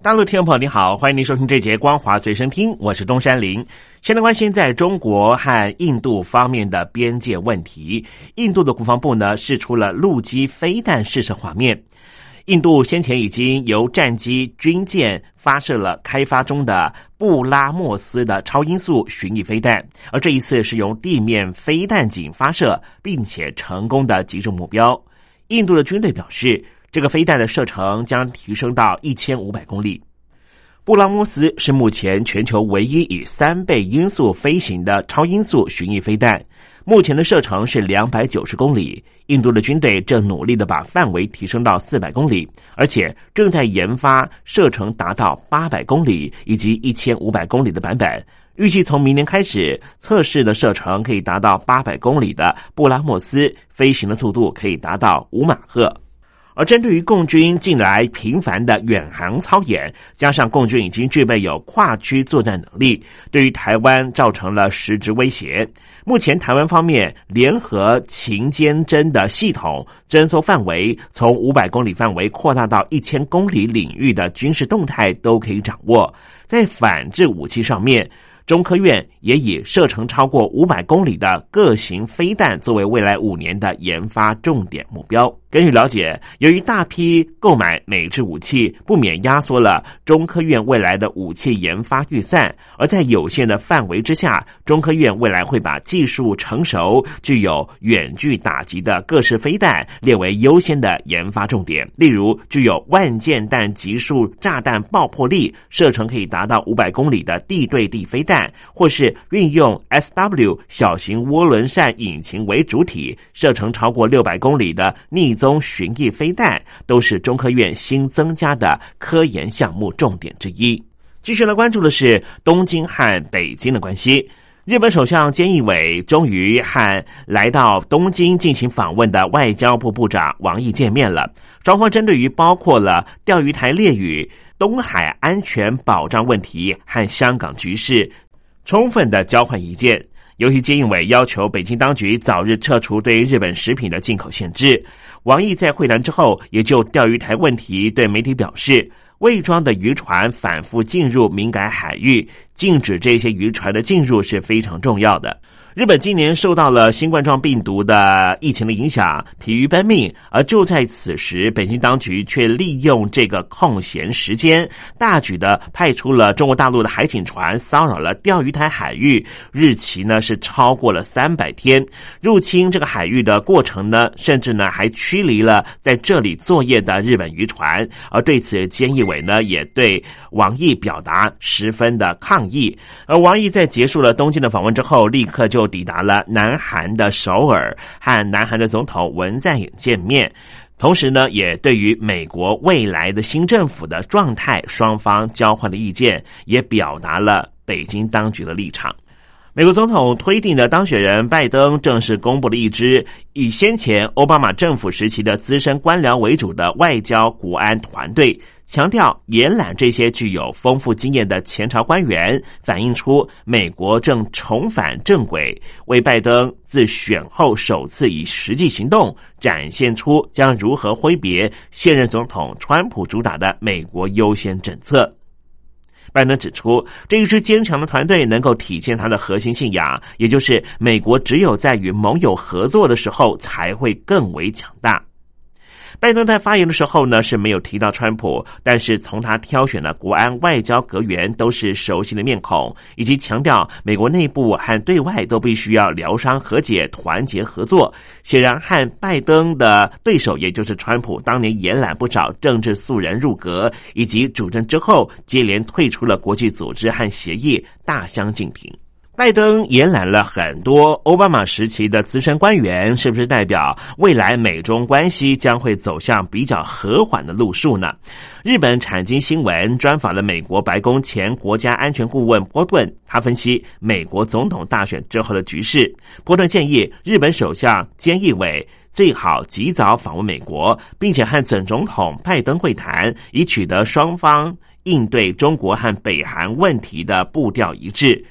大陆听众朋友，你好，欢迎您收听这节光华随身听，我是东山林。现在关心在中国和印度方面的边界问题。印度的国防部呢，释出了陆基飞弹试射画面。印度先前已经由战机、军舰发射了开发中的布拉莫斯的超音速巡弋飞弹，而这一次是由地面飞弹井发射，并且成功的击中目标。印度的军队表示。这个飞弹的射程将提升到一千五百公里。布拉莫斯是目前全球唯一以三倍音速飞行的超音速巡弋飞弹，目前的射程是两百九十公里。印度的军队正努力的把范围提升到四百公里，而且正在研发射程达到八百公里以及一千五百公里的版本。预计从明年开始测试的射程可以达到八百公里的布拉莫斯，飞行的速度可以达到五马赫。而针对于共军近来频繁的远航操演，加上共军已经具备有跨区作战能力，对于台湾造成了实质威胁。目前台湾方面联合勤监侦的系统侦搜范围从五百公里范围扩大到一千公里领域的军事动态都可以掌握。在反制武器上面。中科院也以射程超过五百公里的各型飞弹作为未来五年的研发重点目标。根据了解，由于大批购买美制武器，不免压缩了中科院未来的武器研发预算。而在有限的范围之下，中科院未来会把技术成熟、具有远距打击的各式飞弹列为优先的研发重点。例如，具有万箭弹级数炸弹爆破力、射程可以达到五百公里的地对地飞弹。或是运用 S W 小型涡轮扇引擎为主体，射程超过六百公里的逆踪巡弋飞弹，都是中科院新增加的科研项目重点之一。继续来关注的是东京和北京的关系。日本首相菅义伟终于和来到东京进行访问的外交部部长王毅见面了，双方针对于包括了钓鱼台列屿、东海安全保障问题和香港局势。充分的交换意见，尤其菅义伟要求北京当局早日撤除对日本食品的进口限制。王毅在会谈之后，也就钓鱼台问题对媒体表示，未装的渔船反复进入敏感海域，禁止这些渔船的进入是非常重要的。日本今年受到了新冠状病毒的疫情的影响，疲于奔命。而就在此时，北京当局却利用这个空闲时间，大举的派出了中国大陆的海警船，骚扰了钓鱼台海域，日期呢是超过了三百天。入侵这个海域的过程呢，甚至呢还驱离了在这里作业的日本渔船。而对此，菅义伟呢也对王毅表达十分的抗议。而王毅在结束了东京的访问之后，立刻就。抵达了南韩的首尔，和南韩的总统文在寅见面，同时呢，也对于美国未来的新政府的状态，双方交换了意见，也表达了北京当局的立场。美国总统推定的当选人拜登正式公布了一支以先前奥巴马政府时期的资深官僚为主的外交国安团队，强调延揽这些具有丰富经验的前朝官员，反映出美国正重返正轨，为拜登自选后首次以实际行动展现出将如何挥别现任总统川普主打的美国优先政策。拜登指出，这一支坚强的团队能够体现他的核心信仰，也就是美国只有在与盟友合作的时候才会更为强大。拜登在发言的时候呢是没有提到川普，但是从他挑选的国安外交阁员都是熟悉的面孔，以及强调美国内部和对外都必须要疗伤和解、团结合作。显然，和拜登的对手，也就是川普当年延揽不少政治素人入阁，以及主政之后接连退出了国际组织和协议，大相径庭。拜登延揽了很多奥巴马时期的资深官员，是不是代表未来美中关系将会走向比较和缓的路数呢？日本产经新闻专访了美国白宫前国家安全顾问波顿，他分析美国总统大选之后的局势。波顿建议日本首相菅义伟最好及早访问美国，并且和总总统拜登会谈，以取得双方应对中国和北韩问题的步调一致。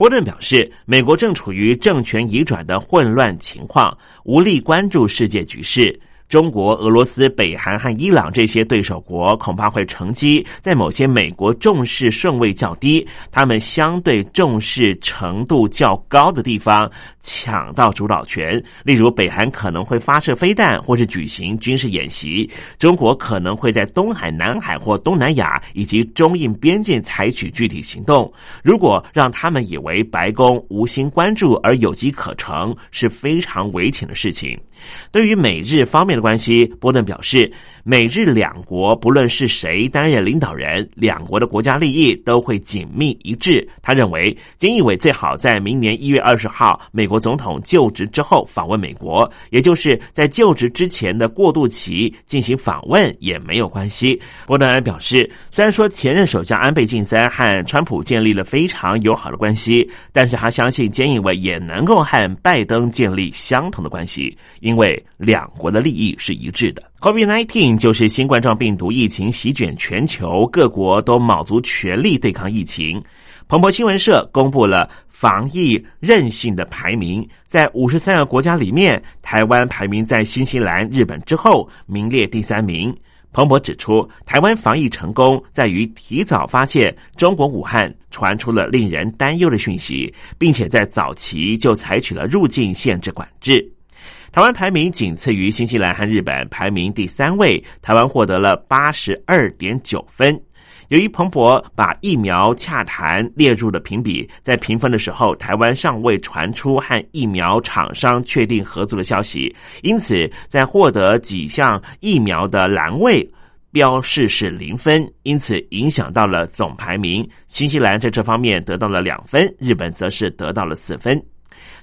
波顿表示，美国正处于政权移转的混乱情况，无力关注世界局势。中国、俄罗斯、北韩和伊朗这些对手国恐怕会乘机在某些美国重视顺位较低、他们相对重视程度较高的地方抢到主导权。例如，北韩可能会发射飞弹或是举行军事演习；中国可能会在东海、南海或东南亚以及中印边境采取具体行动。如果让他们以为白宫无心关注而有机可乘，是非常危险的事情。对于美日方面的关系，波顿表示，美日两国不论是谁担任领导人，两国的国家利益都会紧密一致。他认为，菅义伟最好在明年一月二十号美国总统就职之后访问美国，也就是在就职之前的过渡期进行访问也没有关系。波顿还表示，虽然说前任首相安倍晋三和川普建立了非常友好的关系，但是他相信菅义伟也能够和拜登建立相同的关系。因为两国的利益是一致的。COVID-19 就是新冠状病毒疫情席卷全球，各国都卯足全力对抗疫情。彭博新闻社公布了防疫韧性的排名，在五十三个国家里面，台湾排名在新西兰、日本之后，名列第三名。彭博指出，台湾防疫成功在于提早发现中国武汉传出了令人担忧的讯息，并且在早期就采取了入境限制管制。台湾排名仅次于新西兰和日本，排名第三位。台湾获得了八十二点九分。由于彭博把疫苗洽谈列入了评比，在评分的时候，台湾尚未传出和疫苗厂商确定合作的消息，因此在获得几项疫苗的栏位标示是零分，因此影响到了总排名。新西兰在这方面得到了两分，日本则是得到了四分。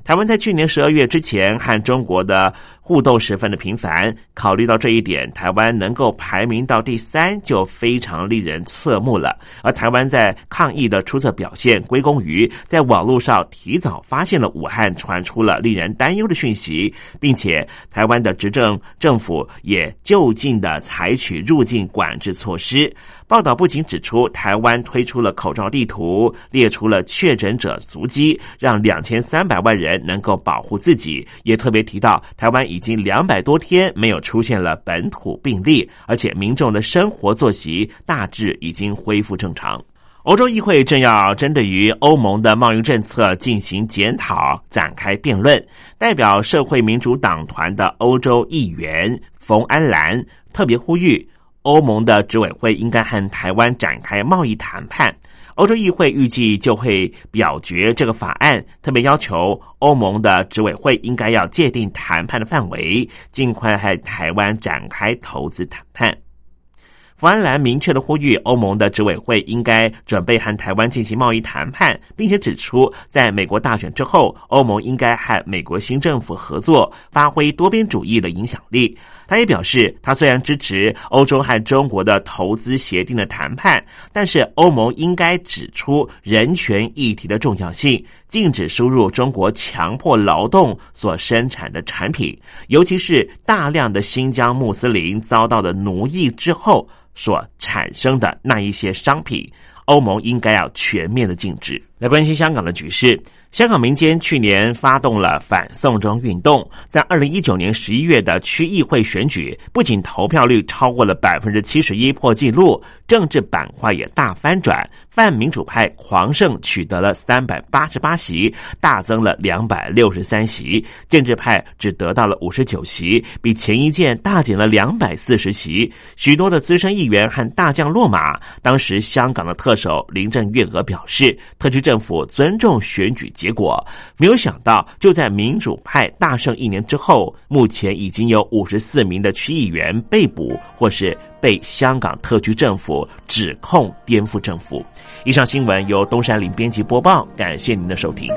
台湾在去年十二月之前和中国的互动十分的频繁，考虑到这一点，台湾能够排名到第三就非常令人侧目了。而台湾在抗疫的出色表现，归功于在网络上提早发现了武汉传出了令人担忧的讯息，并且台湾的执政政府也就近的采取入境管制措施。报道不仅指出，台湾推出了口罩地图，列出了确诊者足迹，让两千三百万人能够保护自己，也特别提到台湾已已经两百多天没有出现了本土病例，而且民众的生活作息大致已经恢复正常。欧洲议会正要针对于欧盟的贸易政策进行检讨，展开辩论。代表社会民主党团的欧洲议员冯安兰特别呼吁。欧盟的执委会应该和台湾展开贸易谈判。欧洲议会预计就会表决这个法案，特别要求欧盟的执委会应该要界定谈判的范围，尽快和台湾展开投资谈判。福安兰明确的呼吁，欧盟的执委会应该准备和台湾进行贸易谈判，并且指出，在美国大选之后，欧盟应该和美国新政府合作，发挥多边主义的影响力。他也表示，他虽然支持欧洲和中国的投资协定的谈判，但是欧盟应该指出人权议题的重要性，禁止输入中国强迫劳动所生产的产品，尤其是大量的新疆穆斯林遭到的奴役之后。所产生的那一些商品，欧盟应该要全面的禁止。来关心香港的局势。香港民间去年发动了反送中运动，在二零一九年十一月的区议会选举，不仅投票率超过了百分之七十一破纪录，政治板块也大翻转，泛民主派狂胜，取得了三百八十八席，大增了两百六十三席；建制派只得到了五十九席，比前一届大减了两百四十席。许多的资深议员和大将落马。当时香港的特首林郑月娥表示，特区政府尊重选举。结果没有想到，就在民主派大胜一年之后，目前已经有五十四名的区议员被捕或是被香港特区政府指控颠覆政府。以上新闻由东山林编辑播报，感谢您的收听。